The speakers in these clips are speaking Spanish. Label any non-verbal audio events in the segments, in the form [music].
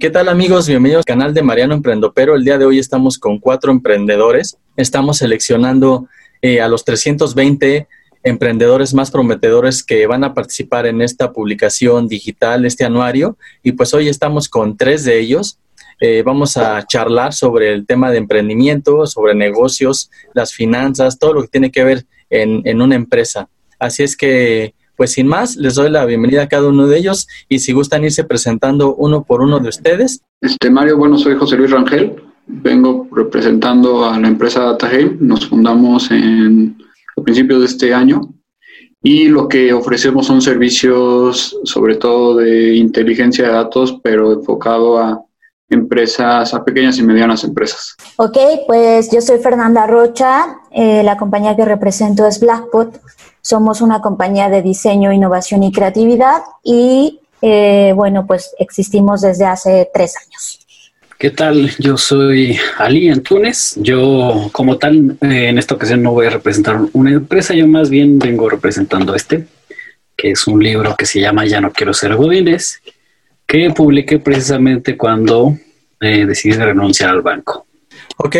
¿Qué tal amigos? Bienvenidos al canal de Mariano Emprendopero. El día de hoy estamos con cuatro emprendedores. Estamos seleccionando eh, a los 320 emprendedores más prometedores que van a participar en esta publicación digital, este anuario. Y pues hoy estamos con tres de ellos. Eh, vamos a charlar sobre el tema de emprendimiento, sobre negocios, las finanzas, todo lo que tiene que ver en, en una empresa. Así es que pues sin más, les doy la bienvenida a cada uno de ellos y si gustan irse presentando uno por uno de ustedes. Este Mario, bueno, soy José Luis Rangel, vengo representando a la empresa DataGame, nos fundamos en a principios de este año y lo que ofrecemos son servicios sobre todo de inteligencia de datos, pero enfocado a empresas, a pequeñas y medianas empresas. Ok, pues yo soy Fernanda Rocha, eh, la compañía que represento es Blackpot. Somos una compañía de diseño, innovación y creatividad y eh, bueno, pues existimos desde hace tres años. ¿Qué tal? Yo soy Ali Antunes. Yo, como tal, eh, en esta ocasión no voy a representar una empresa, yo más bien vengo representando este, que es un libro que se llama Ya no quiero ser godines, que publiqué precisamente cuando eh, decidí renunciar al banco. Ok,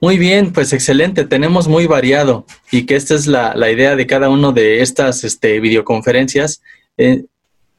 muy bien, pues excelente, tenemos muy variado y que esta es la, idea de cada uno de estas este, videoconferencias. Eh,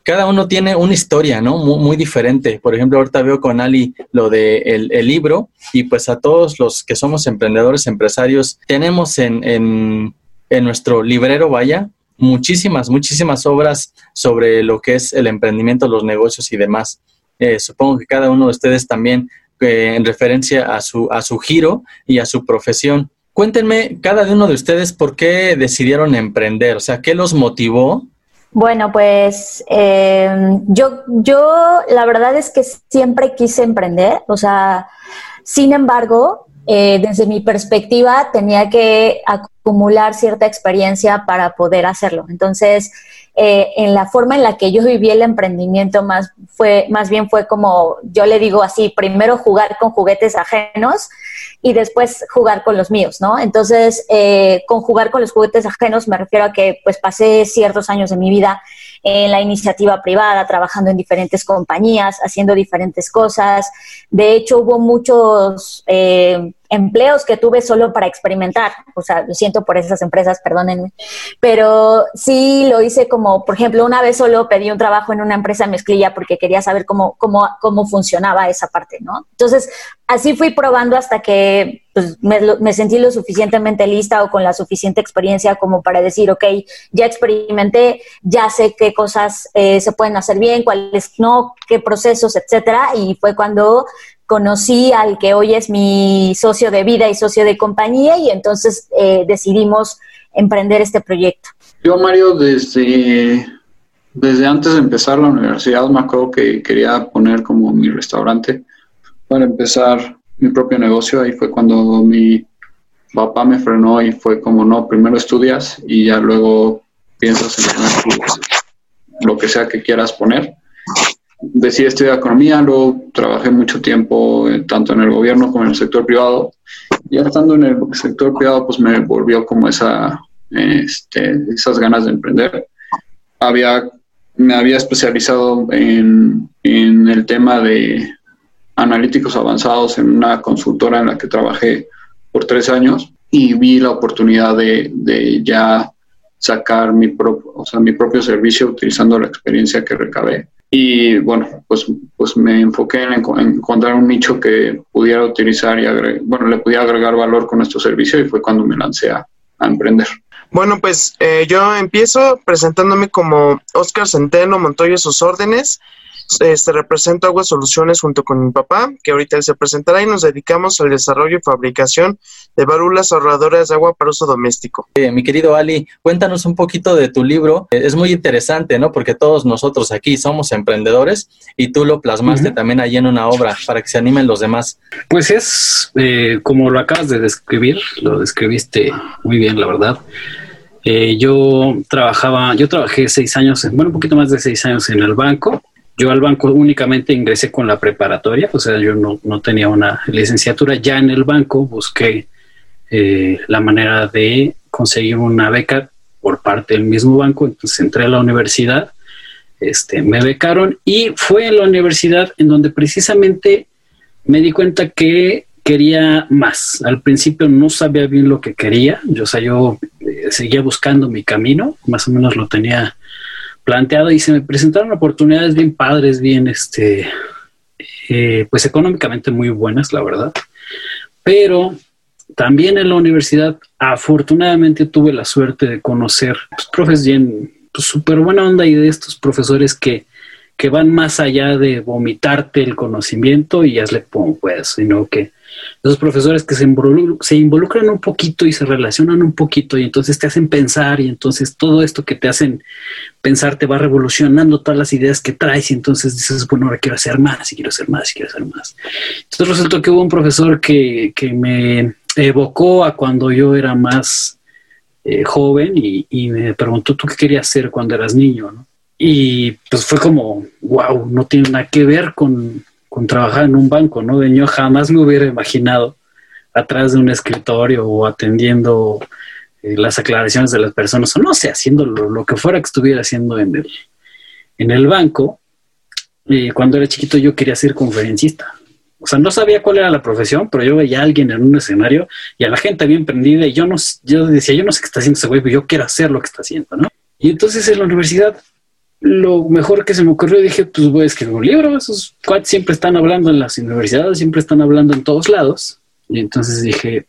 cada uno tiene una historia, ¿no? Muy, diferente. Por ejemplo, ahorita veo con Ali lo de el, libro y pues a todos los que somos emprendedores, empresarios, tenemos en, en, en nuestro librero, vaya, muchísimas, muchísimas obras sobre lo que es el emprendimiento, los negocios y demás. Eh, supongo que cada uno de ustedes también en referencia a su, a su giro y a su profesión. Cuéntenme cada uno de ustedes por qué decidieron emprender, o sea, ¿qué los motivó? Bueno, pues em, yo, yo la verdad es que siempre quise emprender, o sea, sin embargo, eh, desde mi perspectiva tenía que acumular cierta experiencia para poder hacerlo. Entonces, eh, en la forma en la que yo viví el emprendimiento más fue más bien fue como yo le digo así primero jugar con juguetes ajenos y después jugar con los míos no entonces eh, con jugar con los juguetes ajenos me refiero a que pues pasé ciertos años de mi vida en la iniciativa privada trabajando en diferentes compañías haciendo diferentes cosas. De hecho hubo muchos eh, empleos que tuve solo para experimentar. O sea, lo siento por esas empresas, perdónenme. Pero sí lo hice como, por ejemplo, una vez solo pedí un trabajo en una empresa mezclilla porque quería saber cómo, cómo, cómo funcionaba esa parte, ¿no? Entonces, así fui probando hasta que pues, me, sentí lo suficientemente lista o con la suficiente experiencia como para decir, ok, ya experimenté, ya sé qué cosas eh, se pueden hacer bien, cuáles no, qué procesos, etcétera. Y fue cuando conocí al que hoy es mi socio de vida y socio de compañía y entonces eh, decidimos emprender este proyecto. Yo, Mario, desde, desde antes de empezar la universidad me acuerdo que quería poner como mi restaurante para empezar mi propio negocio. Ahí fue cuando mi papá me frenó y fue como, no, primero estudias y ya luego piensas en lo que sea que quieras poner decidí estudiar economía, luego trabajé mucho tiempo eh, tanto en el gobierno como en el sector privado. Ya estando en el sector privado, pues me volvió como esa, este, esas ganas de emprender. Había, me había especializado en, en el tema de analíticos avanzados en una consultora en la que trabajé por tres años y vi la oportunidad de, de ya sacar mi, o sea, mi propio servicio utilizando la experiencia que recabé y bueno, pues, pues me enfoqué en, encontrar un nicho que pudiera utilizar y bueno, le pudiera agregar valor con nuestro servicio y fue cuando me lancé a, emprender. Bueno, pues eh, yo empiezo presentándome como Oscar Centeno Montoya sus órdenes este, represento Agua Soluciones junto con mi papá, que ahorita él se presentará y nos dedicamos al desarrollo y fabricación de válvulas ahorradoras de agua para uso doméstico. Eh, mi querido Ali, cuéntanos un poquito de tu libro. Eh, es muy interesante, ¿no? Porque todos nosotros aquí somos emprendedores y tú lo plasmaste también allí en una obra para que se animen los demás. Pues es eh, como lo acabas de describir, lo describiste muy bien, la verdad. yo trabajaba, yo trabajé seis años, bueno, un poquito más de seis años en el banco yo al banco únicamente ingresé con la preparatoria, o sea, yo no, no tenía una licenciatura. Ya en el banco busqué eh, la manera de conseguir una beca por parte del mismo banco, entonces entré a la universidad este, me becaron y fue en la universidad en donde precisamente me di cuenta que quería más. Al principio no sabía bien lo que quería, yo, o sea, yo eh, seguía buscando mi camino, más o menos lo tenía planteado y se me presentaron oportunidades bien padres, bien, este, eh, pues económicamente muy buenas, la verdad. Pero también en la universidad, afortunadamente tuve la suerte de conocer pues, profes bien, pues súper buena onda y de estos profesores que, que van más allá de vomitarte el conocimiento y hazle como puedas, sino que esos profesores que se, involucran un poquito y se relacionan un poquito y entonces te hacen pensar y entonces todo esto que te hacen pensar te va revolucionando todas las ideas que traes y entonces dices, bueno, ahora quiero hacer más y quiero hacer más y quiero hacer más. Entonces resultó que hubo un profesor que, me evocó a cuando yo era más eh, joven y, me preguntó, ¿tú qué querías hacer cuando eras niño? Y pues fue como, wow, no tiene nada que ver con, con trabajar en un banco, ¿no? De yo jamás me hubiera imaginado atrás de un escritorio o atendiendo eh, las aclaraciones de las personas, o no sé, haciendo lo, que fuera que estuviera haciendo en el, en el banco. Y cuando era chiquito yo quería ser conferencista. O sea, no sabía cuál era la profesión, pero yo veía a alguien en un escenario y a la gente bien prendida y yo no, yo decía, yo no sé qué está haciendo ese güey, pero yo quiero hacer lo que está haciendo, ¿no? Y entonces en la universidad lo mejor que se me ocurrió, dije, pues voy a escribir un libro, esos cuates siempre están hablando en las universidades, siempre están hablando en todos lados. Y entonces dije,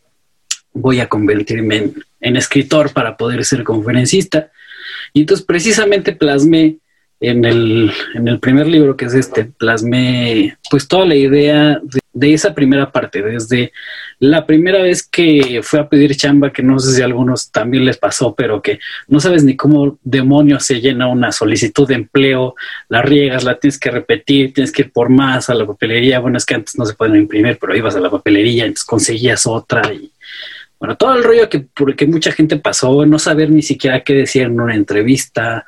voy a convertirme en, escritor para poder ser conferencista. Y entonces precisamente plasmé en el, en el primer libro, que es este, plasmé pues toda la idea de, de esa primera parte, desde la primera vez que fue a pedir chamba, que no sé si a algunos también les pasó, pero que no sabes ni cómo demonios se llena una solicitud de empleo, la riegas, la tienes que repetir, tienes que ir por más a la papelería. Bueno, es que antes no se pueden imprimir, pero ibas a la papelería, entonces conseguías otra y bueno, todo el rollo que, porque mucha gente pasó, no saber ni siquiera qué decir en una entrevista,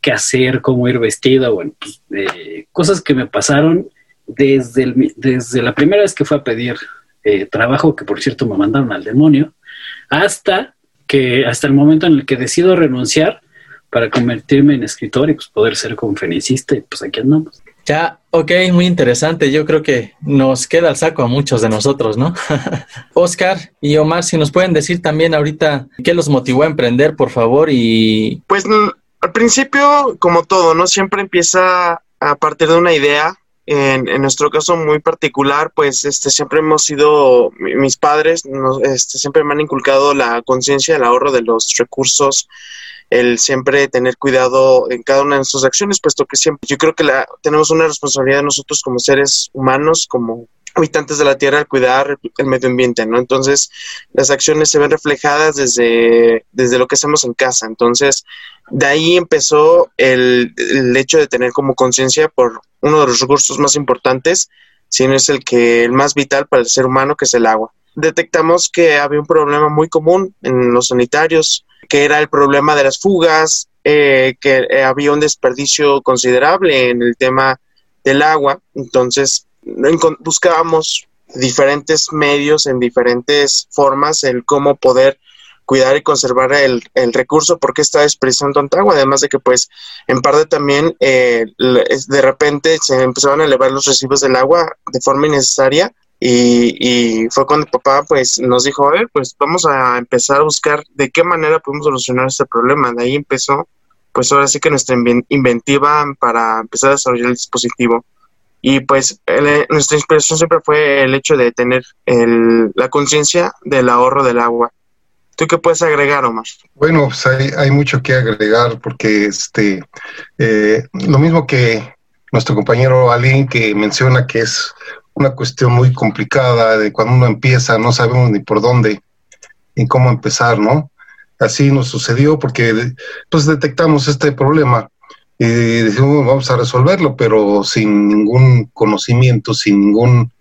qué hacer, cómo ir vestido, bueno, pues, eh, cosas que me pasaron desde, el, desde la primera vez que fue a pedir eh, trabajo, que por cierto me mandaron al demonio, hasta que hasta el momento en el que decido renunciar para convertirme en escritor y pues poder ser conferencista y pues aquí andamos. Ya, ok, muy interesante. Yo creo que nos queda el saco a muchos de nosotros, ¿no? [laughs] Oscar y Omar, si nos pueden decir también ahorita qué los motivó a emprender, por favor, y... Pues al principio, como todo, ¿no? Siempre empieza a partir de una idea en, en, nuestro caso muy particular, pues este, siempre hemos sido, mis padres este, siempre me han inculcado la conciencia, el ahorro de los recursos, el siempre tener cuidado en cada una de nuestras acciones, puesto que siempre, yo creo que la, tenemos una responsabilidad nosotros como seres humanos, como habitantes de la Tierra al cuidar el medio ambiente, ¿no? Entonces, las acciones se ven reflejadas desde, desde lo que hacemos en casa. Entonces, de ahí empezó el, el hecho de tener como conciencia por uno de los recursos más importantes, si no es el que el más vital para el ser humano, que es el agua. Detectamos que había un problema muy común en los sanitarios, que era el problema de las fugas, eh, que eh, había un desperdicio considerable en el tema del agua. Entonces, buscábamos diferentes medios en diferentes formas el cómo poder cuidar y conservar el, el recurso porque está desperdiciando agua, además de que pues en parte también eh, de repente se empezaron a elevar los recibos del agua de forma innecesaria y, y, fue cuando papá pues nos dijo, a ver, pues vamos a empezar a buscar de qué manera podemos solucionar este problema. De ahí empezó pues ahora sí que nuestra inventiva para empezar a desarrollar el dispositivo. Y pues nuestra inspiración siempre fue el hecho de tener el, la conciencia del ahorro del agua. ¿Tú qué puedes agregar, Omar? Bueno, pues hay, hay mucho que agregar porque este eh, lo mismo que nuestro compañero Alin que menciona que es una cuestión muy complicada de cuando uno empieza, no sabemos ni por dónde ni cómo empezar, ¿no? Así nos sucedió porque pues detectamos este problema y dijimos vamos a resolverlo, pero sin ningún conocimiento, sin ningún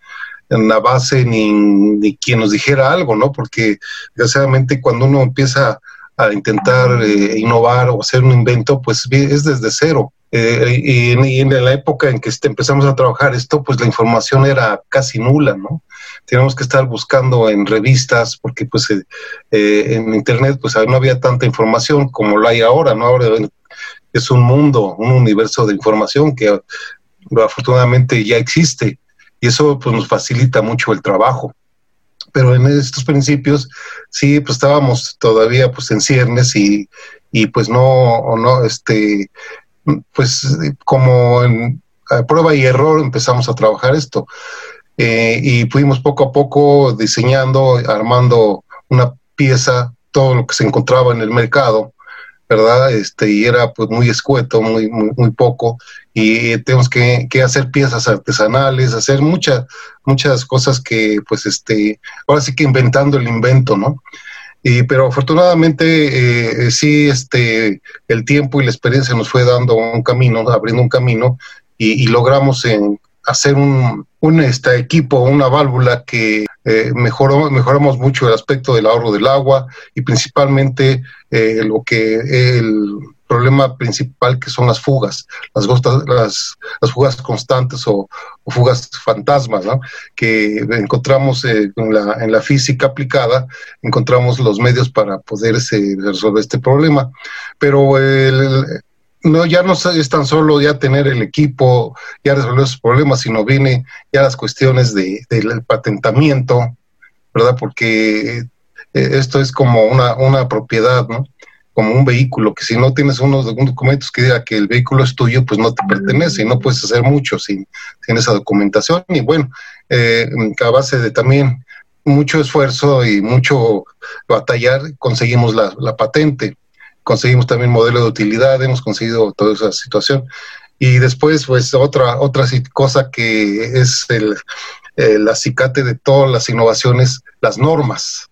una base ni, ni quien nos dijera algo, ¿no? Porque desgraciadamente cuando uno empieza a intentar eh, innovar o hacer un invento, pues es desde cero. Eh, y, en, la época en que este, empezamos a trabajar esto, pues la información era casi nula, ¿no? Teníamos que estar buscando en revistas, porque pues eh, en internet pues no había tanta información como la hay ahora, ¿no? Ahora es un mundo, un universo de información que afortunadamente ya existe y eso pues nos facilita mucho el trabajo. Pero en estos principios sí, pues estábamos todavía pues en ciernes y, y pues no, no, este, pues como en prueba y error empezamos a trabajar esto. Eh, y fuimos poco a poco diseñando, armando una pieza, todo lo que se encontraba en el mercado, ¿verdad? Este, y era pues muy escueto, muy, muy, poco, y tenemos que, que, hacer piezas artesanales, hacer muchas, muchas cosas que pues este, ahora sí que inventando el invento, ¿no? Y, pero afortunadamente eh, sí, este, el tiempo y la experiencia nos fue dando un camino, abriendo un camino, y, y logramos en, hacer un, un este, equipo, una válvula que eh, mejoró, mejoramos mucho el aspecto del ahorro del agua y principalmente eh, lo que el problema principal que son las fugas, las, las, las fugas constantes o, fugas fantasmas, que encontramos eh, en, la, en la física aplicada, encontramos los medios para poderse resolver este problema. Pero el, no, ya no es tan solo ya tener el equipo, ya resolver esos problemas, sino viene ya las cuestiones de, del patentamiento, ¿verdad? Porque eh, esto es como una, una propiedad, ¿no? Como un vehículo, que si no tienes unos documentos que diga que el vehículo es tuyo, pues no te pertenece y no puedes hacer mucho sin, sin esa documentación. Y bueno, eh, a base de también mucho esfuerzo y mucho batallar, conseguimos la, la patente conseguimos también modelo de utilidad, hemos conseguido toda esa situación. Y después, pues otra, otra cosa que es el, el acicate de todas las innovaciones, las normas.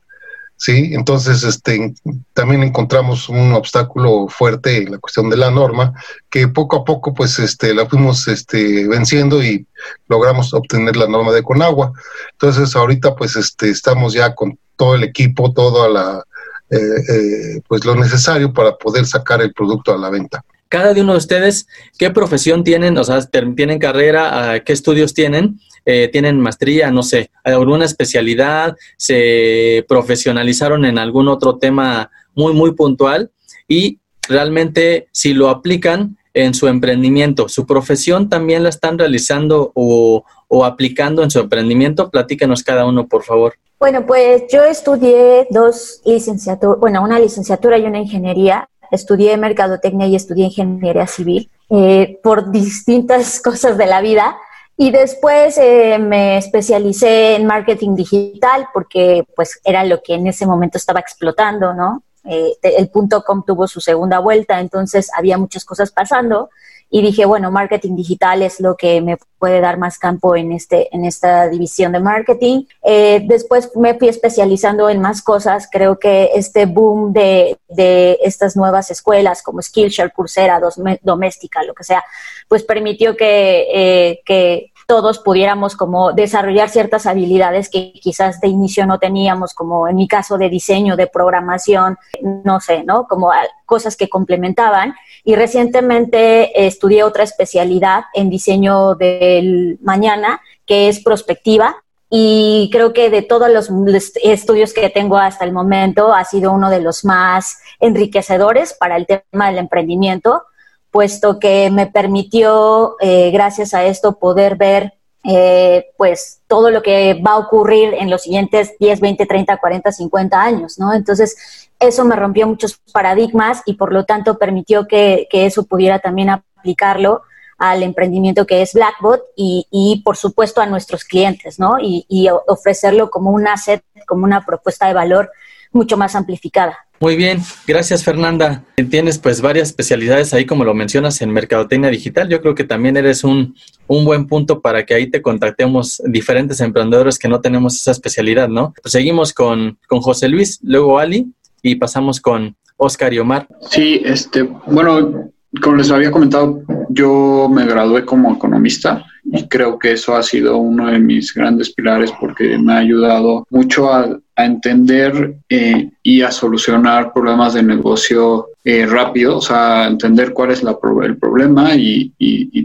¿sí? Entonces, este, también encontramos un obstáculo fuerte en la cuestión de la norma, que poco a poco, pues, este, la fuimos este, venciendo y logramos obtener la norma de Conagua. Entonces, ahorita, pues, este, estamos ya con todo el equipo, toda la, eh, eh, pues lo necesario para poder sacar el producto a la venta. Cada uno de ustedes, ¿qué profesión tienen? O sea, ¿tienen carrera? Ah, ¿Qué estudios tienen? Eh, ¿Tienen maestría? No sé, ¿alguna especialidad? ¿Se profesionalizaron en algún otro tema muy, muy puntual? Y realmente, si lo aplican en su emprendimiento, ¿su profesión también la están realizando o, aplicando en su emprendimiento? Platícanos cada uno, por favor. Bueno, pues yo estudié dos licenciaturas, bueno, una licenciatura y una ingeniería. Estudié mercadotecnia y estudié ingeniería civil eh, por distintas [laughs] cosas de la vida. Y después eh, me especialicé en marketing digital porque pues era lo que en ese momento estaba explotando, ¿no? Eh, el punto com tuvo su segunda vuelta, entonces había muchas cosas pasando y dije, bueno, marketing digital es lo que me puede dar más campo en, este, en esta división de marketing. Eh, después me fui especializando en más cosas. Creo que este boom de, de estas nuevas escuelas como Skillshare, Coursera, Doméstica, lo que sea, pues permitió que, eh, que todos pudiéramos como desarrollar ciertas habilidades que quizás de inicio no teníamos, como en mi caso de diseño, de programación, no sé, ¿no? Como cosas que complementaban. Y recientemente estudié otra especialidad en diseño del mañana, que es prospectiva, y creo que de todos los estudios que tengo hasta el momento ha sido uno de los más enriquecedores para el tema del emprendimiento, puesto que me permitió, eh, gracias a esto, poder ver eh, pues todo lo que va a ocurrir en los siguientes 10, 20, 30, 40, 50 años, ¿no? Entonces, eso me rompió muchos paradigmas y por lo tanto permitió que, que eso pudiera también aplicarlo al emprendimiento que es Blackbot y, y por supuesto a nuestros clientes, ¿no? Y, y ofrecerlo como un asset, como una propuesta de valor mucho más amplificada. Muy bien, gracias Fernanda. Tienes pues varias especialidades ahí como lo mencionas en Mercadotecnia Digital. Yo creo que también eres un, un buen punto para que ahí te contactemos diferentes emprendedores que no tenemos esa especialidad, ¿no? Pues seguimos con, con José Luis, luego Ali y pasamos con Oscar y Omar. Sí, este, bueno, como les había comentado, yo me gradué como economista y creo que eso ha sido uno de mis grandes pilares porque me ha ayudado mucho a, entender eh, y a solucionar problemas de negocio eh, rápido, o sea, entender cuál es el problema y,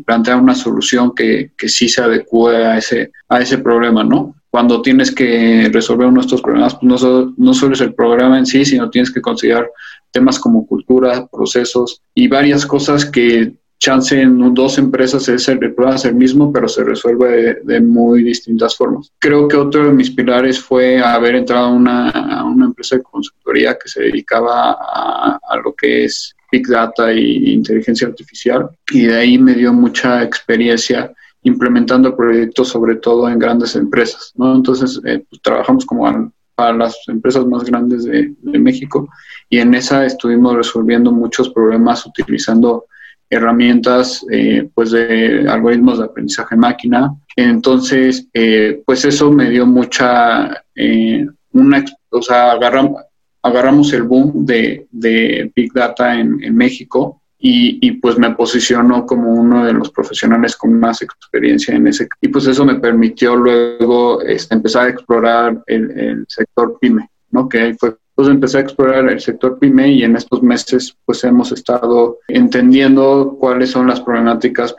plantear una solución que, sí se adecue a ese, a ese problema, ¿no? Cuando tienes que resolver uno de estos problemas, pues no, no solo es el problema en sí, sino tienes que considerar temas como cultura, procesos y varias cosas que chance en dos empresas es el, problema es el mismo, pero se resuelve de, muy distintas formas. Creo que otro de mis pilares fue haber entrado a una, una empresa de consultoría que se dedicaba a, a lo que es Big Data e inteligencia artificial y de ahí me dio mucha experiencia implementando proyectos sobre todo en grandes empresas, ¿no? Entonces, eh, pues, trabajamos como para las empresas más grandes de, de, México y en esa estuvimos resolviendo muchos problemas utilizando herramientas eh, pues de algoritmos de aprendizaje máquina. Entonces, eh, pues eso me dio mucha, eh, una, o sea, agarramos, agarramos el boom de, de Big Data en, en México y, y, pues me posicionó como uno de los profesionales con más experiencia en ese. Y pues eso me permitió luego este, empezar a explorar el, el sector PyME, ¿no? Que ahí fue entonces empecé a explorar el sector PYME y en estos meses pues hemos estado entendiendo cuáles son las problemáticas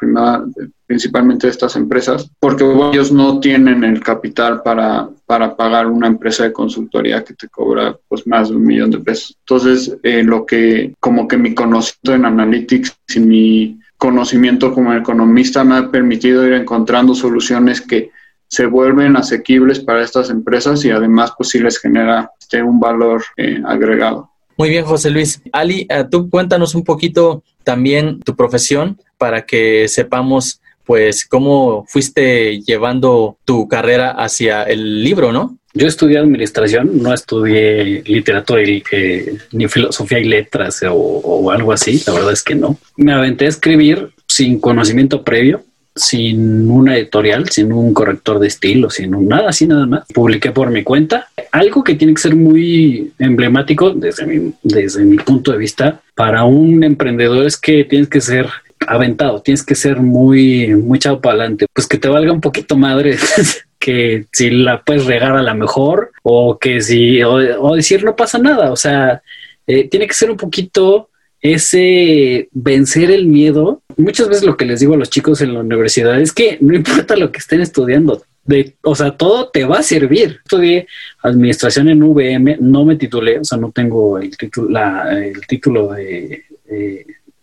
principalmente de estas empresas, porque ellos no tienen el capital para, para pagar una empresa de consultoría que te cobra pues más de un millón de pesos. Entonces eh, lo que como que mi conocimiento en analytics y mi conocimiento como economista me ha permitido ir encontrando soluciones que se vuelven asequibles para estas empresas y además pues sí les genera este, un valor eh, agregado. Muy bien, José Luis. Ali, eh, tú cuéntanos un poquito también tu profesión para que sepamos pues cómo fuiste llevando tu carrera hacia el libro, ¿no? Yo estudié administración, no estudié literatura y, eh, ni filosofía y letras o, o algo así, la verdad es que no. Me aventé a escribir sin conocimiento previo, sin una editorial, sin un corrector de estilo, sin un, nada así nada más. Publiqué por mi cuenta. Algo que tiene que ser muy emblemático desde mi, desde mi punto de vista para un emprendedor es que tienes que ser aventado, tienes que ser muy, muy chavo para adelante, pues que te valga un poquito madre. [laughs] que si la puedes regar a la mejor o que si o, decir no pasa nada, o sea, eh, tiene que ser un poquito ese vencer el miedo. Muchas veces lo que les digo a los chicos en la universidad es que no importa lo que estén estudiando, de, o sea, todo te va a servir. Estudié administración en VM, no me titulé, o sea, no tengo el título, el título de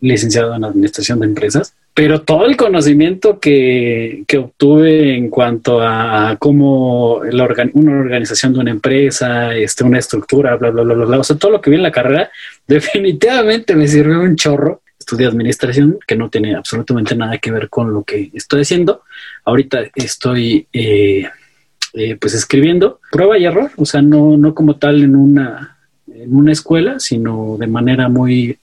licenciado en administración de empresas, pero todo el conocimiento que, que obtuve en cuanto a cómo la una organización de una empresa, este, una estructura, bla, bla, bla, bla, bla, o sea, todo lo que vi en la carrera, [laughs] definitivamente me sirvió un chorro. Estudié administración, que no tiene absolutamente nada que ver con lo que estoy haciendo. Ahorita estoy eh, eh, pues escribiendo prueba y error, o sea, no, no como tal en una, en una escuela, sino de manera muy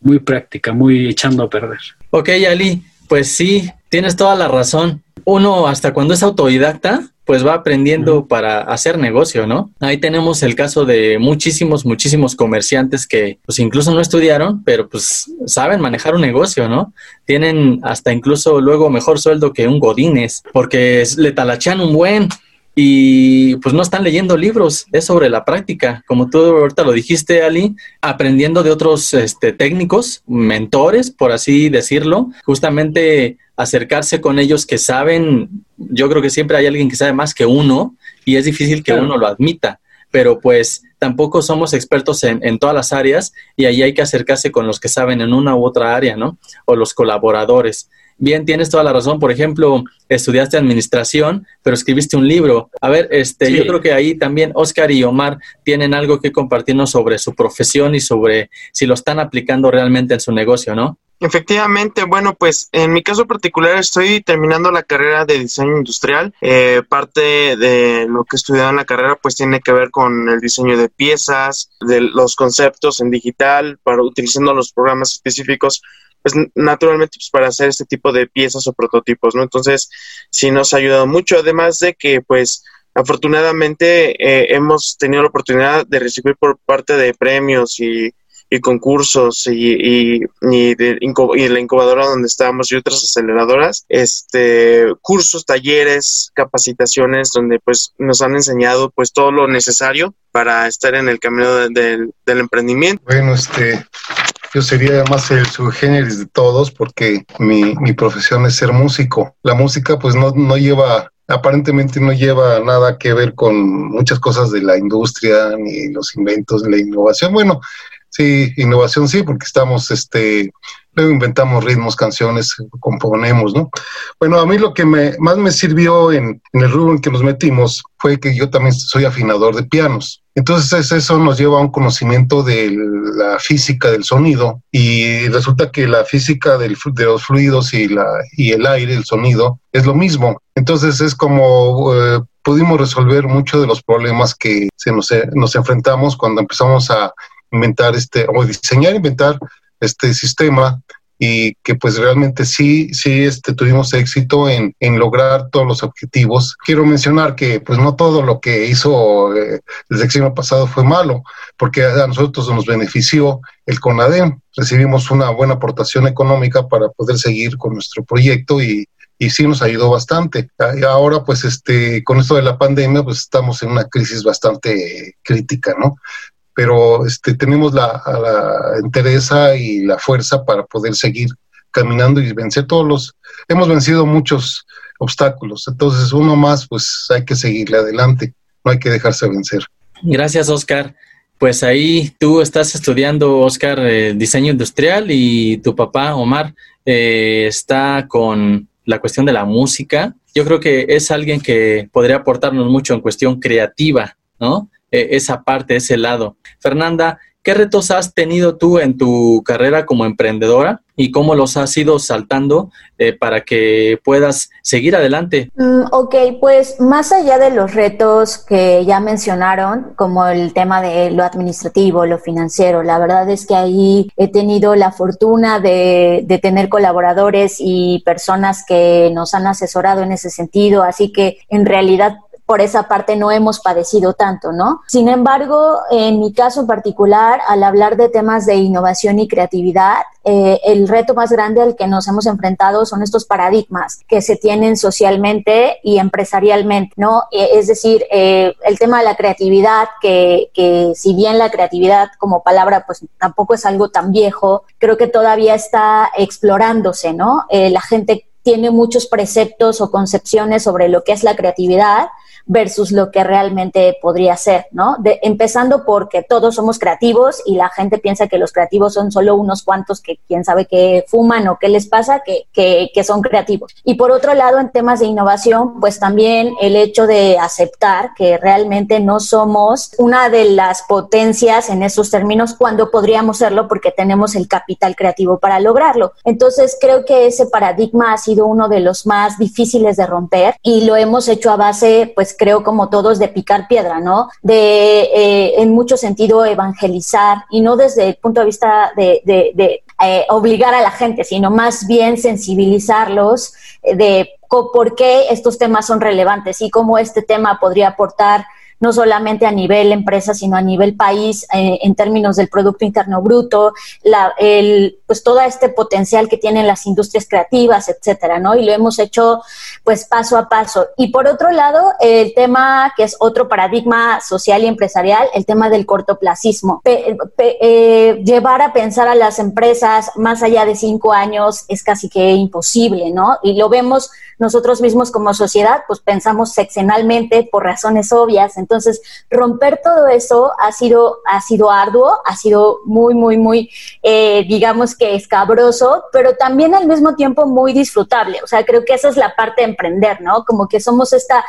muy práctica, muy echando a perder. Ok, Ali, pues sí, tienes toda la razón. Uno hasta cuando es autodidacta, pues va aprendiendo para hacer negocio, ¿no? Ahí tenemos el caso de muchísimos, muchísimos comerciantes que pues incluso no estudiaron, pero pues saben manejar un negocio, ¿no? Tienen hasta incluso luego mejor sueldo que un Godínez, porque le talachean un buen y pues no están leyendo libros, es sobre la práctica, como tú ahorita lo dijiste, Ali, aprendiendo de otros este, técnicos, mentores, por así decirlo, justamente acercarse con ellos que saben, yo creo que siempre hay alguien que sabe más que uno y es difícil que uno lo admita, pero pues tampoco somos expertos en, en, todas las áreas y ahí hay que acercarse con los que saben en una u otra área, ¿no? O los colaboradores. Bien, tienes toda la razón. Por ejemplo, estudiaste administración, pero escribiste un libro. A ver, este, yo creo que ahí también Oscar y Omar tienen algo que compartirnos sobre su profesión y sobre si lo están aplicando realmente en su negocio, ¿no? Efectivamente, bueno, pues en mi caso particular estoy terminando la carrera de diseño industrial. Eh, parte de lo que he estudiado en la carrera pues tiene que ver con el diseño de piezas, de los conceptos en digital, para utilizando los programas específicos pues naturalmente pues para hacer este tipo de piezas o prototipos, ¿no? Entonces, sí nos ha ayudado mucho, además de que pues afortunadamente eh, hemos tenido la oportunidad de recibir por parte de premios y, concursos y, y, de, y, la incubadora donde estábamos y otras aceleradoras, este, cursos, talleres, capacitaciones donde pues nos han enseñado pues todo lo necesario para estar en el camino del emprendimiento. Bueno, este, yo sería más el subgéneris de todos porque mi, mi profesión es ser músico. La música pues no, no lleva aparentemente no lleva nada que ver con muchas cosas de la industria, ni los inventos, ni la innovación. Bueno, Sí, innovación sí, porque estamos, este, luego inventamos ritmos, canciones, componemos, ¿no? Bueno, a mí lo que me, más me sirvió en, en el rubro en que nos metimos fue que yo también soy afinador de pianos. Entonces eso nos lleva a un conocimiento de la física del sonido y resulta que la física del, de los fluidos y, la, y el aire, el sonido, es lo mismo. Entonces es como eh, pudimos resolver muchos de los problemas que se nos, nos enfrentamos cuando empezamos a inventar este, o diseñar, inventar este sistema y que pues realmente sí, sí este, tuvimos éxito en, en, lograr todos los objetivos. Quiero mencionar que pues no todo lo que hizo eh, el sexenio pasado fue malo, porque a nosotros nos benefició el CONADEM, recibimos una buena aportación económica para poder seguir con nuestro proyecto y, y sí nos ayudó bastante. Ahora, pues, este, con esto de la pandemia, pues estamos en una crisis bastante crítica, ¿no? Pero este, tenemos la, la entereza y la fuerza para poder seguir caminando y vencer todos los, hemos vencido muchos obstáculos, entonces uno más, pues hay que seguirle adelante, no hay que dejarse vencer. Gracias, Oscar. Pues ahí tú estás estudiando, Oscar, eh, diseño industrial y tu papá, Omar, eh, está con la cuestión de la música. Yo creo que es alguien que podría aportarnos mucho en cuestión creativa, ¿no? Eh, esa parte, ese lado. Fernanda, ¿qué retos has tenido tú en tu carrera como emprendedora y cómo los has ido saltando eh, para que puedas seguir adelante? Mm, ok, pues más allá de los retos que ya mencionaron, como el tema de lo administrativo, lo financiero, la verdad es que ahí he tenido la fortuna de, de tener colaboradores y personas que nos han asesorado en ese sentido, así que en realidad por esa parte no hemos padecido tanto, ¿no? Sin embargo, en mi caso en particular, al hablar de temas de innovación y creatividad, eh, el reto más grande al que nos hemos enfrentado son estos paradigmas que se tienen socialmente y empresarialmente, ¿no? Eh, es decir, eh, el tema de la creatividad, que, que si bien la creatividad como palabra pues tampoco es algo tan viejo, creo que todavía está explorándose, ¿no? la gente tiene muchos preceptos o concepciones sobre lo que es la creatividad versus lo que realmente podría ser, ¿no? Empezando porque todos somos creativos y la gente piensa que los creativos son solo unos cuantos que quién sabe qué fuman o qué les pasa, que, que, que son creativos. Y por otro lado, en temas de innovación, pues también el hecho de aceptar que realmente no somos una de las potencias en esos términos cuando podríamos serlo porque tenemos el capital creativo para lograrlo. Entonces, creo que ese paradigma ha sido uno de los más difíciles de romper y lo hemos hecho a base, pues creo como todos, de picar piedra, ¿no? De, eh, en mucho sentido, evangelizar y no desde el punto de vista de, de, eh, obligar a la gente, sino más bien sensibilizarlos de por qué estos temas son relevantes y cómo este tema podría aportar no solamente a nivel empresa, sino a nivel país eh, en términos del Producto Interno Bruto, la, el, pues todo este potencial que tienen las industrias creativas, etcétera, ¿no? Y lo hemos hecho pues paso a paso. Y por otro lado, el tema que es otro paradigma social y empresarial, el tema del cortoplacismo. eh, llevar a pensar a las empresas más allá de cinco años es casi que imposible, ¿no? Y lo vemos nosotros mismos como sociedad, pues pensamos sexenalmente por razones obvias. Entonces, romper todo eso ha sido, ha sido arduo, ha sido muy, muy, muy, eh, digamos que escabroso, pero también al mismo tiempo muy disfrutable. O sea, creo que esa es la parte de emprender, ¿no? Como que somos esta,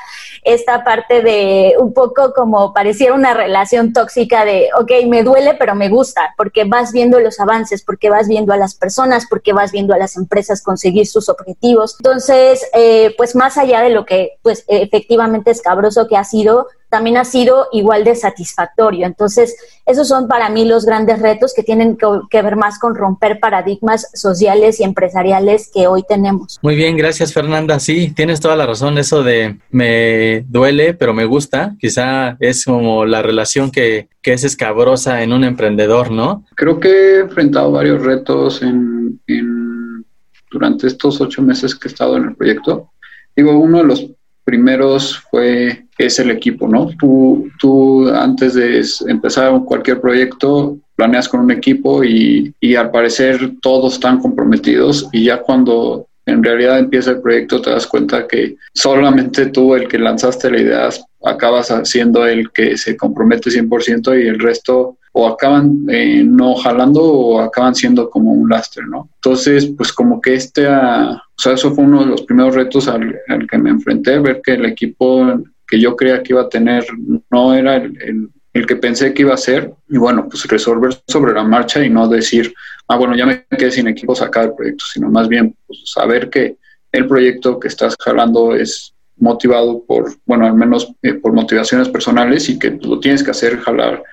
esta parte de un poco como pareciera una relación tóxica de, ok, me duele, pero me gusta, porque vas viendo los avances, porque vas viendo a las personas, porque vas viendo a las empresas conseguir sus objetivos. Entonces, eh, pues más allá de lo que pues efectivamente escabroso que ha sido, también ha sido igual de satisfactorio. Entonces, esos son para mí los grandes retos que tienen que, ver más con romper paradigmas sociales y empresariales que hoy tenemos. Muy bien, gracias Fernanda. Sí, tienes toda la razón. Eso de me duele, pero me gusta, quizá es como la relación que, que es escabrosa en un emprendedor, ¿no? Creo que he enfrentado varios retos en, en, durante estos ocho meses que he estado en el proyecto. Digo, uno de los primeros fue es el equipo, ¿no? Tú, tú antes de empezar cualquier proyecto planeas con un equipo y, y al parecer todos están comprometidos y ya cuando en realidad empieza el proyecto te das cuenta que solamente tú, el que lanzaste la idea, acabas siendo el que se compromete 100% y el resto o acaban eh, no jalando o acaban siendo como un lastre, ¿no? Entonces, pues como que este, ah, o sea, eso fue uno de los primeros retos al, que me enfrenté, ver que el equipo que yo creía que iba a tener no era el, que pensé que iba a ser, y bueno, pues resolver sobre la marcha y no decir, ah, bueno, ya me quedé sin equipo, sacar el proyecto, sino más bien pues, saber que el proyecto que estás jalando es motivado por, bueno, al menos eh, por motivaciones personales y que lo tienes que hacer jalar,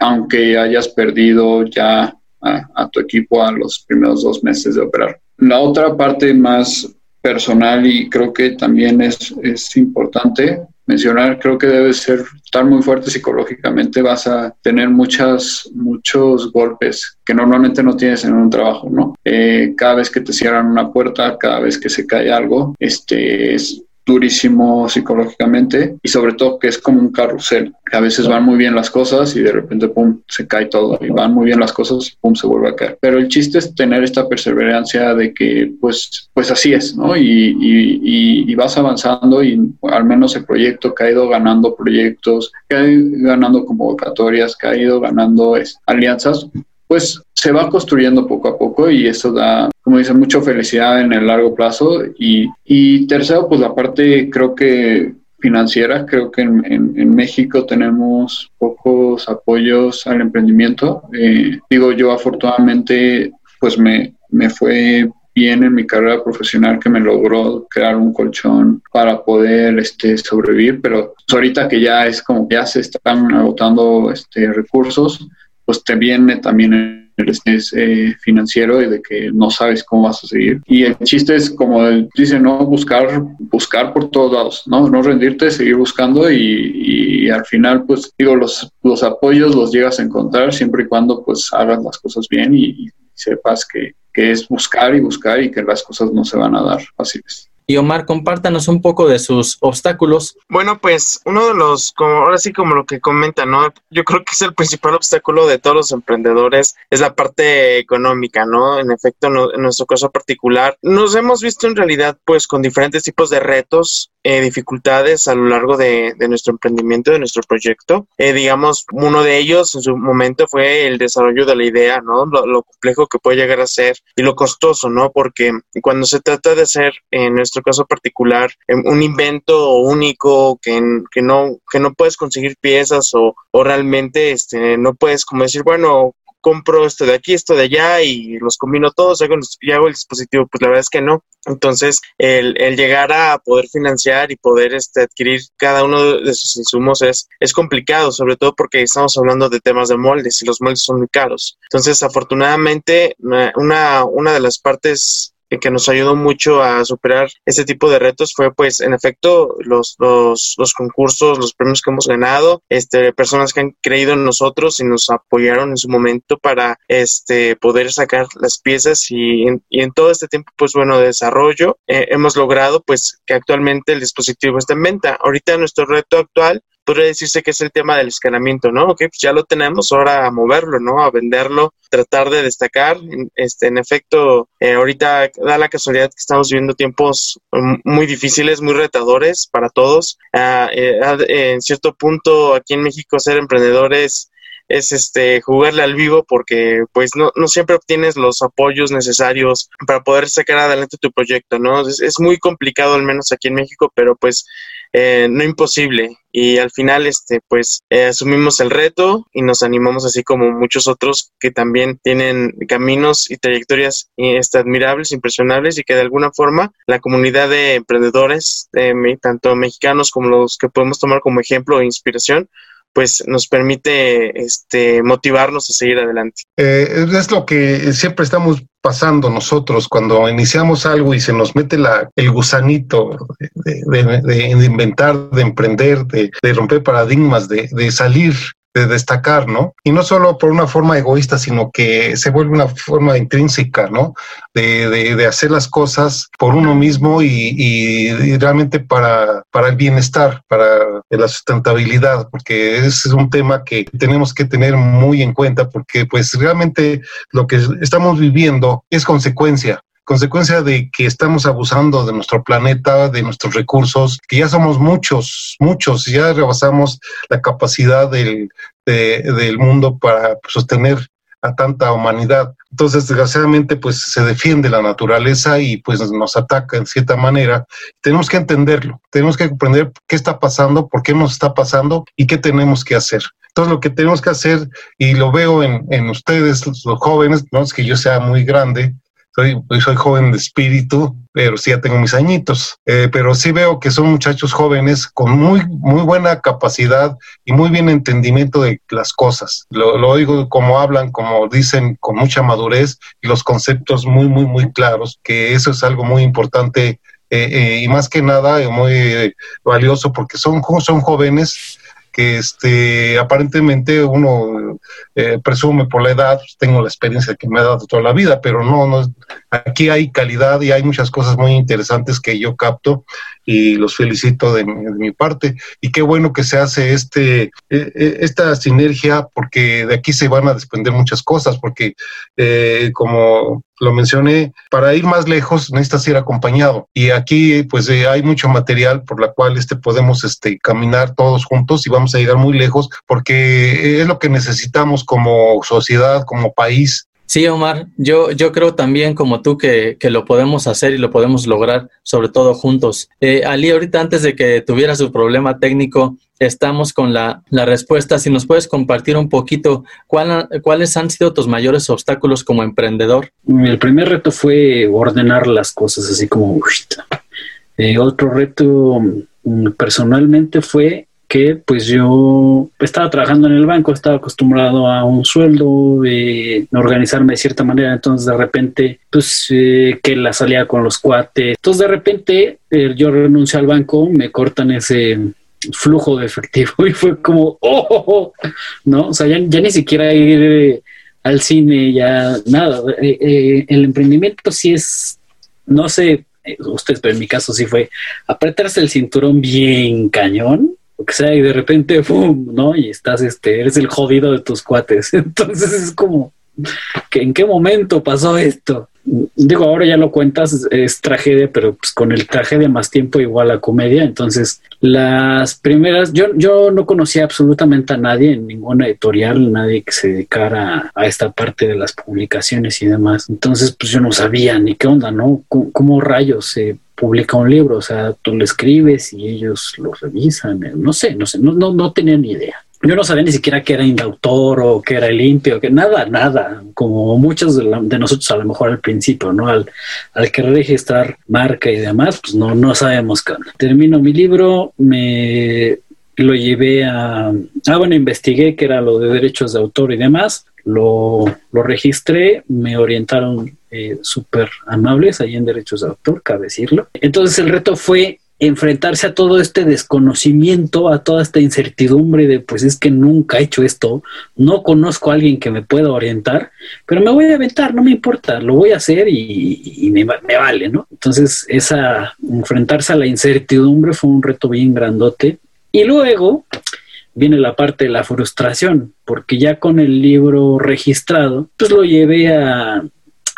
aunque hayas perdido ya a, tu equipo a los primeros dos meses de operar. La otra parte más personal y creo que también es, es importante mencionar, creo que debe ser estar muy fuerte psicológicamente, vas a tener muchas, muchos golpes que normalmente no tienes en un trabajo, ¿no? Eh, cada vez que te cierran una puerta, cada vez que se cae algo, este, es, durísimo psicológicamente y sobre todo que es como un carrusel, que a veces van muy bien las cosas y de repente, pum, se cae todo y van muy bien las cosas y pum, se vuelve a caer. Pero el chiste es tener esta perseverancia de que pues, pues así es, ¿no? Y, y, vas avanzando y al menos el proyecto que ha ido ganando proyectos, que ha ido ganando convocatorias, que ha ido ganando es, alianzas, pues se va construyendo poco a poco y eso da, como dice, mucha felicidad en el largo plazo. Y, y tercero, pues la parte creo que financiera, creo que en, en, México tenemos pocos apoyos al emprendimiento. Eh, digo, yo afortunadamente, pues me, me fue bien en mi carrera profesional que me logró crear un colchón para poder este, sobrevivir, pero pues, ahorita que ya es como que ya se están agotando este, recursos, pues te viene también el estrés eh, financiero y de que no sabes cómo vas a seguir. Y el chiste es, como dice, no buscar, buscar por todos lados, ¿no? No rendirte, seguir buscando y, al final, pues digo, los, los apoyos los llegas a encontrar siempre y cuando pues hagas las cosas bien y, y sepas que, que es buscar y buscar y que las cosas no se van a dar fáciles. Y Omar, compártanos un poco de sus obstáculos. Bueno, pues uno de los, como ahora sí como lo que comenta, ¿no? Yo creo que es el principal obstáculo de todos los emprendedores, es la parte económica, ¿no? En efecto, en nuestro caso particular, nos hemos visto en realidad pues con diferentes tipos de retos, eh, dificultades a lo largo de, nuestro emprendimiento, de nuestro proyecto. Eh, digamos, uno de ellos en su momento fue el desarrollo de la idea, ¿no? Lo, lo complejo que puede llegar a ser y lo costoso, ¿no? Porque cuando se trata de hacer en nuestro caso particular, em, un invento único que, que, no, que no puedes conseguir piezas o, o realmente este, no puedes como decir, bueno, compro esto de aquí, esto de allá y los combino todos hago, y hago el dispositivo. Pues la verdad es que no. Entonces, el, el llegar a poder financiar y poder este, adquirir cada uno de sus insumos es, es complicado, sobre todo porque estamos hablando de temas de moldes y los moldes son muy caros. Entonces, afortunadamente, una, una de las partes que nos ayudó mucho a superar ese tipo de retos fue pues en efecto los, los, los, concursos, los premios que hemos ganado, este, personas que han creído en nosotros y nos apoyaron en su momento para este, poder sacar las piezas y y en todo este tiempo pues bueno de desarrollo eh, hemos logrado pues que actualmente el dispositivo está en venta. Ahorita nuestro reto actual podría decirse que es el tema del escalamiento, ¿no? Ok, pues ya lo tenemos, ahora a moverlo, ¿no? A venderlo, tratar de destacar. Este, en efecto, eh, ahorita da la casualidad que estamos viviendo tiempos mm, muy difíciles, muy retadores para todos. Ah, eh, en cierto punto, aquí en México, ser emprendedores es este jugarle al vivo porque pues no, no siempre obtienes los apoyos necesarios para poder sacar adelante tu proyecto, ¿no? Es muy complicado al menos aquí en México, pero pues eh, no imposible y al final este pues eh, asumimos el reto y nos animamos así como muchos otros que también tienen caminos y trayectorias este, admirables, impresionables y que de alguna forma la comunidad de emprendedores, tanto mexicanos como los que podemos tomar como ejemplo e inspiración, pues nos permite este, motivarnos a seguir adelante. Eh, es lo que siempre estamos pasando nosotros cuando iniciamos algo y se nos mete la, el gusanito de, inventar, de emprender, de, romper paradigmas, de, salir de destacar, ¿no? Y no solo por una forma egoísta, sino que se vuelve una forma intrínseca, ¿no? De, de, hacer las cosas por uno mismo y, y, realmente para, para el bienestar, para la sustentabilidad, porque es un tema que tenemos que tener muy en cuenta, porque pues realmente lo que estamos viviendo es consecuencia consecuencia de que estamos abusando de nuestro planeta, de nuestros recursos, que ya somos muchos, muchos, ya rebasamos la capacidad del, del mundo para sostener a tanta humanidad. Entonces, desgraciadamente, pues se defiende la naturaleza y pues nos ataca en cierta manera. Tenemos que entenderlo, tenemos que comprender qué está pasando, por qué nos está pasando y qué tenemos que hacer. Entonces, lo que tenemos que hacer, y lo veo en, en ustedes, los jóvenes, no es que yo sea muy grande, soy, soy joven de espíritu, pero sí ya tengo mis añitos. Eh, pero sí veo que son muchachos jóvenes con muy, muy buena capacidad y muy bien entendimiento de las cosas. Lo, lo oigo como hablan, como dicen, con mucha madurez y los conceptos muy, muy, muy claros, que eso es algo muy importante eh, eh, y más que nada muy valioso porque son, son jóvenes que este, aparentemente uno eh, presume por la edad, pues, tengo la experiencia que me ha dado toda la vida, pero no, no, aquí hay calidad y hay muchas cosas muy interesantes que yo capto y los felicito de mi, parte. Y qué bueno que se hace este, eh, eh, esta sinergia porque de aquí se van a desprender muchas cosas, porque como lo mencioné, para ir más lejos necesitas ir acompañado. Y aquí pues eh, hay mucho material por la cual este, podemos este, caminar todos juntos y vamos a llegar muy lejos porque es lo que necesitamos como sociedad, como país. Sí, Omar, yo, yo creo también como tú que, que lo podemos hacer y lo podemos lograr, sobre todo juntos. Eh, Ali, ahorita antes de que tuviera su problema técnico, estamos con la, la, respuesta. Si nos puedes compartir un poquito cuáles han sido tus mayores obstáculos como emprendedor. El primer reto fue ordenar las cosas así como... Eh, otro reto mm, personalmente fue que pues yo estaba trabajando en el banco, estaba acostumbrado a un sueldo, eh, organizarme de cierta manera, entonces de repente pues eh, que la salía con los cuates, entonces de repente eh, yo renuncio al banco, me cortan ese flujo de efectivo [laughs] y fue como, oh, oh, oh" ¿no? O sea, ya, ni siquiera ir eh, al cine, ya nada. El emprendimiento sí es, no sé, ustedes, pero en mi caso sí fue apretarse el cinturón bien cañón, o que sea, y de repente, ¡pum! ¿no? Y estás, este, eres el jodido de tus cuates. [laughs] Entonces es como, ¿que ¿en qué momento pasó esto? digo, ahora ya lo cuentas, es tragedia, pero pues con el tragedia más tiempo igual a comedia. Entonces, las primeras, yo, yo no conocía absolutamente a nadie en ninguna editorial, nadie que se dedicara a esta parte de las publicaciones y demás. Entonces, pues yo no sabía ni qué onda, ¿no? ¿Cómo, rayos se publica un libro? O sea, tú lo escribes y ellos lo revisan, no sé, no sé, no, no, no tenía ni idea yo no sabía ni siquiera que era indautor o que era limpio, que nada, nada, como muchos de, nosotros a lo mejor al principio, ¿no? Al, al querer registrar marca y demás, pues no, no sabemos qué. Termino mi libro, me lo llevé a, ah, bueno, investigué que era lo de derechos de autor y demás, lo, lo registré, me orientaron eh, súper amables ahí en derechos de autor, cabe decirlo. Entonces el reto fue enfrentarse a todo este desconocimiento, a toda esta incertidumbre de pues es que nunca he hecho esto, no conozco a alguien que me pueda orientar, pero me voy a aventar, no me importa, lo voy a hacer y, me, me, vale, ¿no? Entonces, esa enfrentarse a la incertidumbre fue un reto bien grandote. Y luego viene la parte de la frustración, porque ya con el libro registrado, pues lo llevé a,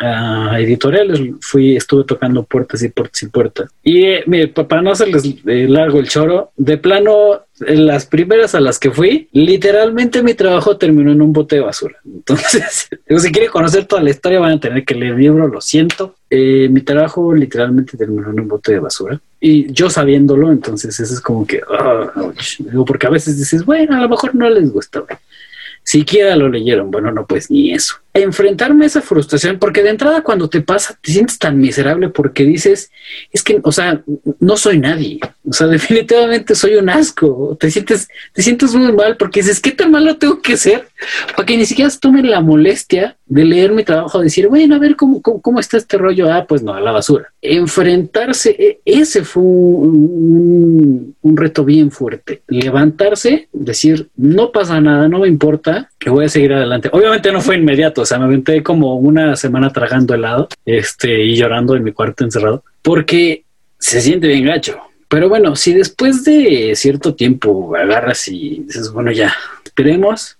a editoriales, fui, estuve tocando puertas y puertas y puertas. Y eh, para no hacerles eh, largo el choro, de plano, en las primeras a las que fui, literalmente mi trabajo terminó en un bote de basura. [laughs] Entonces, si quieren conocer toda la historia, van a tener que leer el libro, lo siento. Eh, mi trabajo literalmente terminó en un bote de basura. Y yo sabiéndolo, entonces eso es como que, ah, porque a veces dices, bueno, a lo mejor no les gusta siquiera lo leyeron. Bueno, no, pues ni eso. Enfrentarme a esa frustración, porque de entrada cuando te pasa, te sientes tan miserable porque dices, es que, o sea, no soy nadie. O sea, [laughs] definitivamente soy un asco. Te sientes, te sientes muy mal porque dices, ¿qué tan malo tengo que ser? Para que ni siquiera tomen la molestia de leer mi trabajo, decir, bueno, a ver cómo, cómo, está este rollo. Ah, pues no, a la basura. Enfrentarse, e, ese fue un, un reto bien fuerte. Levantarse, decir, no pasa nada, no me importa, que voy a seguir adelante. Obviamente no fue inmediato, o sea, me aventé como una semana tragando helado, este, y llorando en mi cuarto encerrado, porque se siente bien gacho. Pero bueno, si después de cierto tiempo agarras y dices, bueno, ya, esperemos,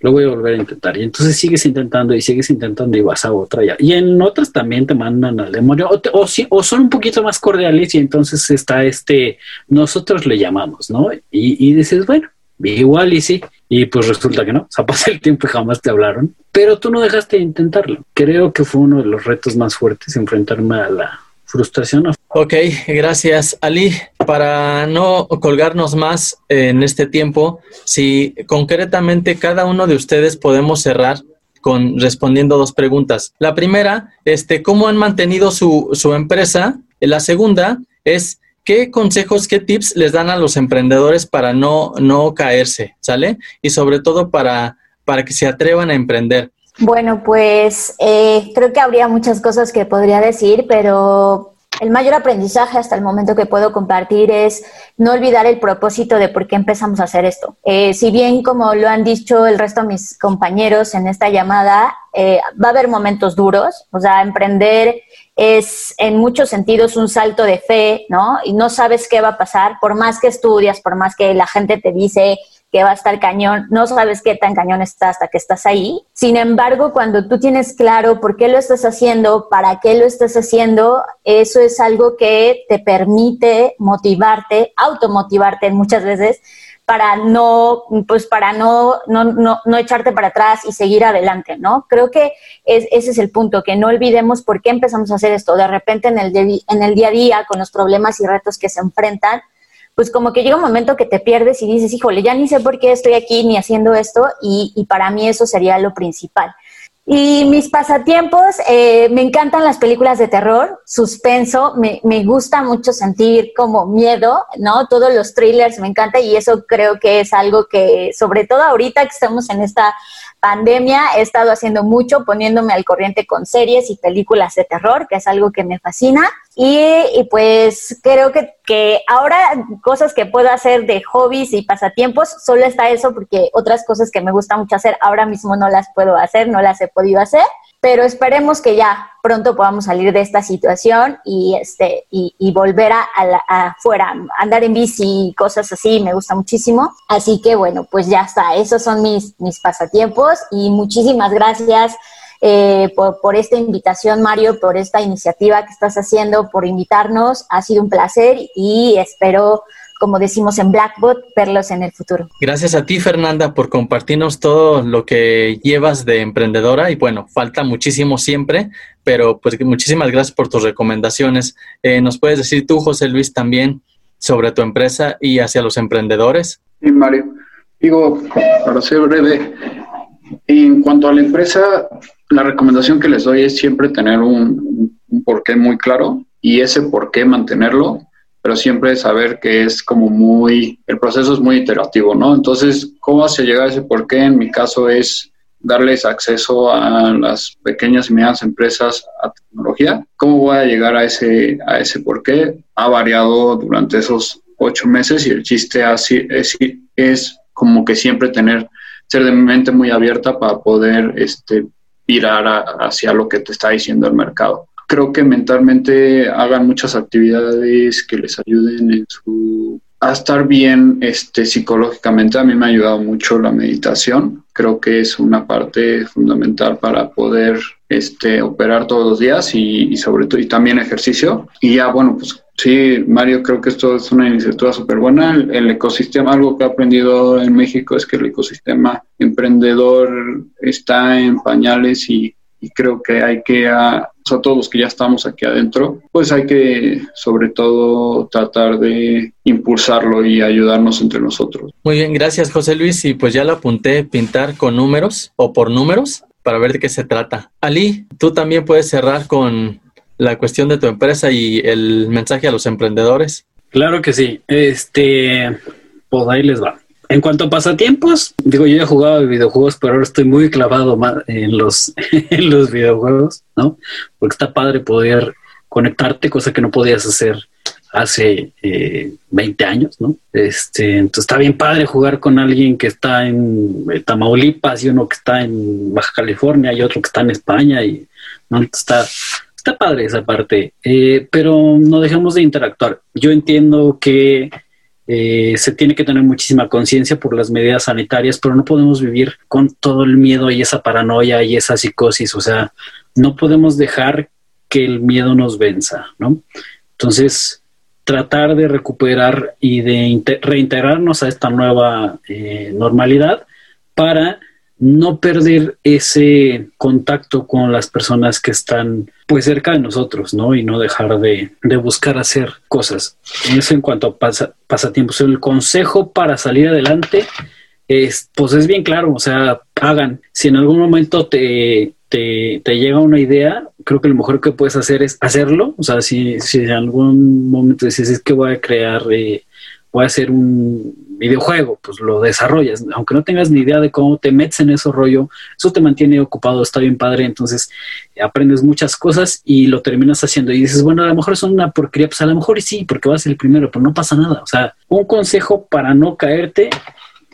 lo voy a volver a intentar. Y entonces sigues intentando y sigues intentando y vas a otra ya. Y en otras también te mandan al demonio o, o, o son un poquito más cordiales y entonces está este, nosotros le llamamos, ¿no? Y, y dices, bueno, igual y sí. Y pues resulta que no, [laughs] o pasa el tiempo y jamás te hablaron. Pero tú no dejaste de intentarlo. Creo que fue uno de los retos más fuertes enfrentarme a la frustración. Ok, gracias. Ali, para no colgarnos más en este tiempo, si concretamente cada uno de ustedes podemos cerrar con respondiendo dos preguntas. La primera, este, ¿cómo han mantenido su, su empresa? La segunda es, ¿qué consejos, qué tips les dan a los emprendedores para no, no caerse, ¿sale? Y sobre todo para, para que se atrevan a emprender. Bueno, pues eh, creo que habría muchas cosas que podría decir, pero el mayor aprendizaje hasta el momento que puedo compartir es no olvidar el propósito de por qué empezamos a hacer esto. Eh, si bien, como lo han dicho el resto de mis compañeros en esta llamada, eh, va a haber momentos duros, o sea, emprender es en muchos sentidos un salto de fe, ¿no? Y no sabes qué va a pasar, por más que estudias, por más que la gente te dice, que va a estar cañón, no sabes qué tan cañón está hasta que estás ahí. Sin embargo, cuando tú tienes claro por qué lo estás haciendo, para qué lo estás haciendo, eso es algo que te permite motivarte, automotivarte muchas veces para no, pues para no, no, no, no echarte para atrás y seguir adelante, ¿no? Creo que es, ese es el punto, que no olvidemos por qué empezamos a hacer esto. De repente en el, en el día a día, con los problemas y retos que se enfrentan, pues como que llega un momento que te pierdes y dices, híjole, ya ni sé por qué estoy aquí ni haciendo esto y, para mí eso sería lo principal. Y mis pasatiempos, eh, me encantan las películas de terror, suspenso, me, me, gusta mucho sentir como miedo, ¿no? Todos los thrillers me encanta y eso creo que es algo que, sobre todo ahorita que estamos en esta pandemia, he estado haciendo mucho, poniéndome al corriente con series y películas de terror, que es algo que me fascina. Y, y pues creo que, que ahora cosas que puedo hacer de hobbies y pasatiempos, solo está eso porque otras cosas que me gusta mucho hacer ahora mismo no las puedo hacer, no las he podido hacer pero esperemos que ya pronto podamos salir de esta situación y este y, y volver a, afuera, andar en bici y cosas así, me gusta muchísimo. Así que bueno, pues ya está, esos son mis, mis pasatiempos y muchísimas gracias eh, por, por esta invitación, Mario, por esta iniciativa que estás haciendo, por invitarnos. Ha sido un placer y espero como decimos en Blackbot, verlos en el futuro. Gracias a ti, Fernanda, por compartirnos todo lo que llevas de emprendedora y bueno, falta muchísimo siempre, pero pues muchísimas gracias por tus recomendaciones. Eh, ¿Nos puedes decir tú, José Luis, también sobre tu empresa y hacia los emprendedores? Sí, Mario. Digo, para ser breve, en cuanto a la empresa, la recomendación que les doy es siempre tener un, un porqué muy claro y ese porqué mantenerlo pero siempre saber que es como muy, el proceso es muy iterativo, ¿no? Entonces, ¿cómo se llega a ese por qué? En mi caso es darles acceso a las pequeñas y medianas empresas a tecnología. ¿Cómo voy a llegar a ese, a ese por qué? Ha variado durante esos ocho meses y el chiste así es, es como que siempre tener, ser de mente muy abierta para poder este, virar a, hacia lo que te está diciendo el mercado creo que mentalmente hagan muchas actividades que les ayuden a estar bien este, psicológicamente. A mí me ha ayudado mucho la meditación. Creo que es una parte fundamental para poder este, operar todos los días y, y sobre todo y también ejercicio. Y ya, bueno, pues sí, Mario, creo que esto es una iniciativa súper buena. El, el, ecosistema, algo que he aprendido en México es que el ecosistema emprendedor está en pañales y creo que hay que, a, todos los que ya estamos aquí adentro, pues hay que sobre todo tratar de impulsarlo y ayudarnos entre nosotros. Muy bien, gracias José Luis y pues ya lo apunté, pintar con números o por números para ver de qué se trata. Ali, tú también puedes cerrar con la cuestión de tu empresa y el mensaje a los emprendedores. Claro que sí. Este, pues ahí les va. En cuanto a pasatiempos, digo, yo ya jugaba videojuegos, pero ahora estoy muy clavado en los, [laughs] en los videojuegos, ¿no? Porque está padre poder conectarte, cosa que no podías hacer hace eh, 20 años, ¿no? Este, entonces está bien padre jugar con alguien que está en Tamaulipas y uno que está en Baja California y otro que está en España y ¿no? está, está padre esa parte, eh, pero no dejamos de interactuar. Yo entiendo que eh, se tiene que tener muchísima conciencia por las medidas sanitarias, pero no podemos vivir con todo el miedo y esa paranoia y esa psicosis. O sea, no podemos dejar que el miedo nos venza, ¿no? Entonces, tratar de recuperar y de reintegrarnos a esta nueva eh, normalidad para no perder ese contacto con las personas que están pues cerca de nosotros, ¿no? Y no dejar de, buscar hacer cosas. Eso en cuanto a pasatiempos. El consejo para salir adelante es, pues es bien claro, o sea, hagan. Si en algún momento te, te, llega una idea, creo que lo mejor que puedes hacer es hacerlo. O sea, si, si en algún momento dices, es que voy a crear, eh, voy a hacer un videojuego, pues lo desarrollas. Aunque no tengas ni idea de cómo te metes en ese rollo, eso te mantiene ocupado, está bien padre. Entonces aprendes muchas cosas y lo terminas haciendo. Y dices, bueno, a lo mejor es una porquería, pues a lo mejor sí, porque vas el primero, pero no pasa nada. O sea, un consejo para no caerte,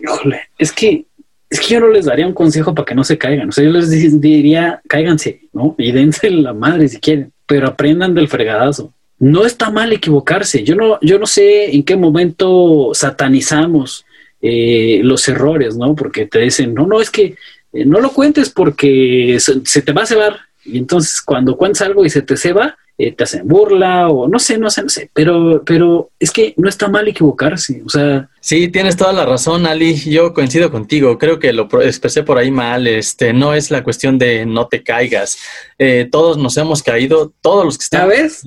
híjole, es que es que yo no les daría un consejo para que no se caigan. O sea, yo les diría, cáiganse, ¿no? Y dense la madre si quieren, pero aprendan del fregadazo. No está mal equivocarse. Yo no, yo no sé en qué momento satanizamos eh, los errores, ¿no? Porque te dicen, no, no, es que eh, no lo cuentes porque se, te va a cebar. Y entonces cuando cuentas algo y se te ceba, eh, te hacen burla o no sé, no sé, no sé, pero, pero es que no está mal equivocarse, o sea. Sí, tienes toda la razón, Ali, yo coincido contigo, creo que lo expresé por ahí mal, este, no es la cuestión de no te caigas, eh, todos nos hemos caído, todos los que están... ¿Sabes?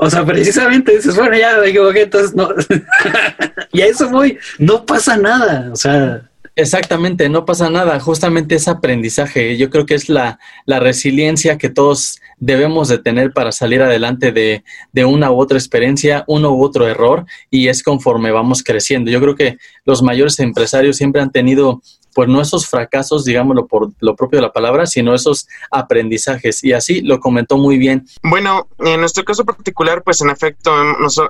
O sea, precisamente dices, bueno, ya me equivoqué, entonces no. [laughs] y a eso voy, no pasa nada, o sea. Exactamente, no pasa nada, justamente es aprendizaje. Yo creo que es la, la resiliencia que todos debemos de tener para salir adelante de, de, una u otra experiencia, uno u otro error, y es conforme vamos creciendo. Yo creo que los mayores empresarios siempre han tenido pues no esos fracasos, digámoslo por lo propio de la palabra, sino esos aprendizajes. Y así lo comentó muy bien. Bueno, en nuestro caso particular, pues en efecto,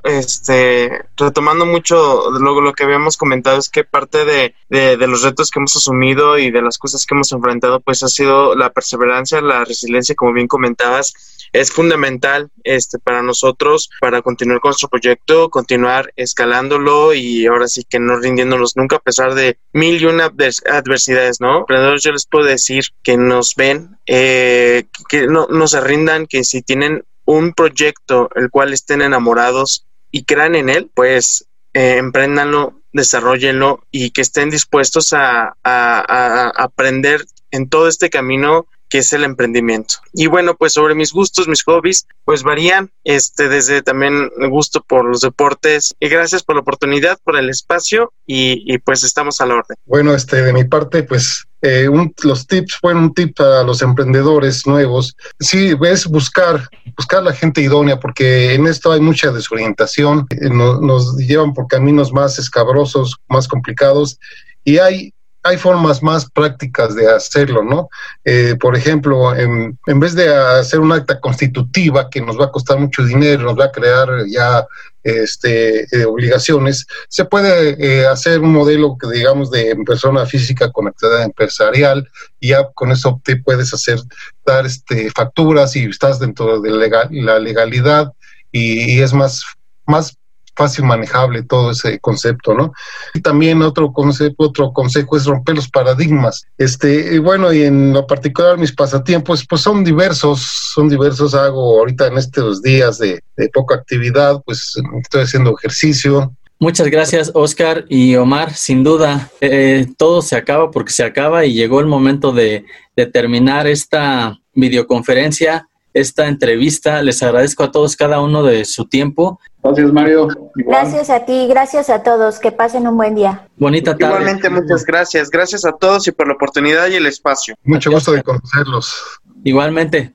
este, retomando mucho luego lo que habíamos comentado, es que parte de, de, los retos que hemos asumido y de las cosas que hemos enfrentado, pues ha sido la perseverancia, la resiliencia, como bien comentabas, es fundamental este, para nosotros para continuar con nuestro proyecto, continuar escalándolo y ahora sí que no rindiéndonos nunca a pesar de mil y una adversidades, ¿no? Emprendedores, yo les puedo decir que nos ven, eh, que no, no se rindan, que si tienen un proyecto el cual estén enamorados y crean en él, pues eh, empréndanlo, desarrollenlo y que estén dispuestos a, a aprender en todo este camino que es el emprendimiento. Y bueno, pues sobre mis gustos, mis hobbies, pues varían, este, desde también gusto por los deportes. Y gracias por la oportunidad, por el espacio y, pues estamos a la orden. Bueno, este, de mi parte, pues eh, los tips, bueno, un tip a los emprendedores nuevos, sí, es buscar, buscar la gente idónea, porque en esto hay mucha desorientación, eh, nos llevan por caminos más escabrosos, más complicados, y hay hay formas más prácticas de hacerlo, ¿no? Eh, por ejemplo, en, en, vez de hacer un acta constitutiva que nos va a costar mucho dinero, nos va a crear ya este, eh, obligaciones, se puede eh, hacer un modelo que digamos de persona física con actividad empresarial y ya con eso te puedes hacer dar este, facturas y estás dentro de la legalidad y, y es más más fácil manejable todo ese concepto, ¿no? Y también otro concepto, otro consejo es romper los paradigmas. Este, y bueno, y en lo particular mis pasatiempos, pues son diversos, son diversos. Hago ahorita en estos días de, poca actividad, pues estoy haciendo ejercicio, Muchas gracias, Oscar y Omar. Sin duda, eh, todo se acaba porque se acaba y llegó el momento de, de terminar esta videoconferencia esta entrevista. Les agradezco a todos cada uno de su tiempo. Gracias, Mario. Gracias a ti, gracias a todos. Que pasen un buen día. Bonita tarde. Igualmente, muchas gracias. Gracias a todos y por la oportunidad y el espacio. Mucho gusto de conocerlos. Igualmente.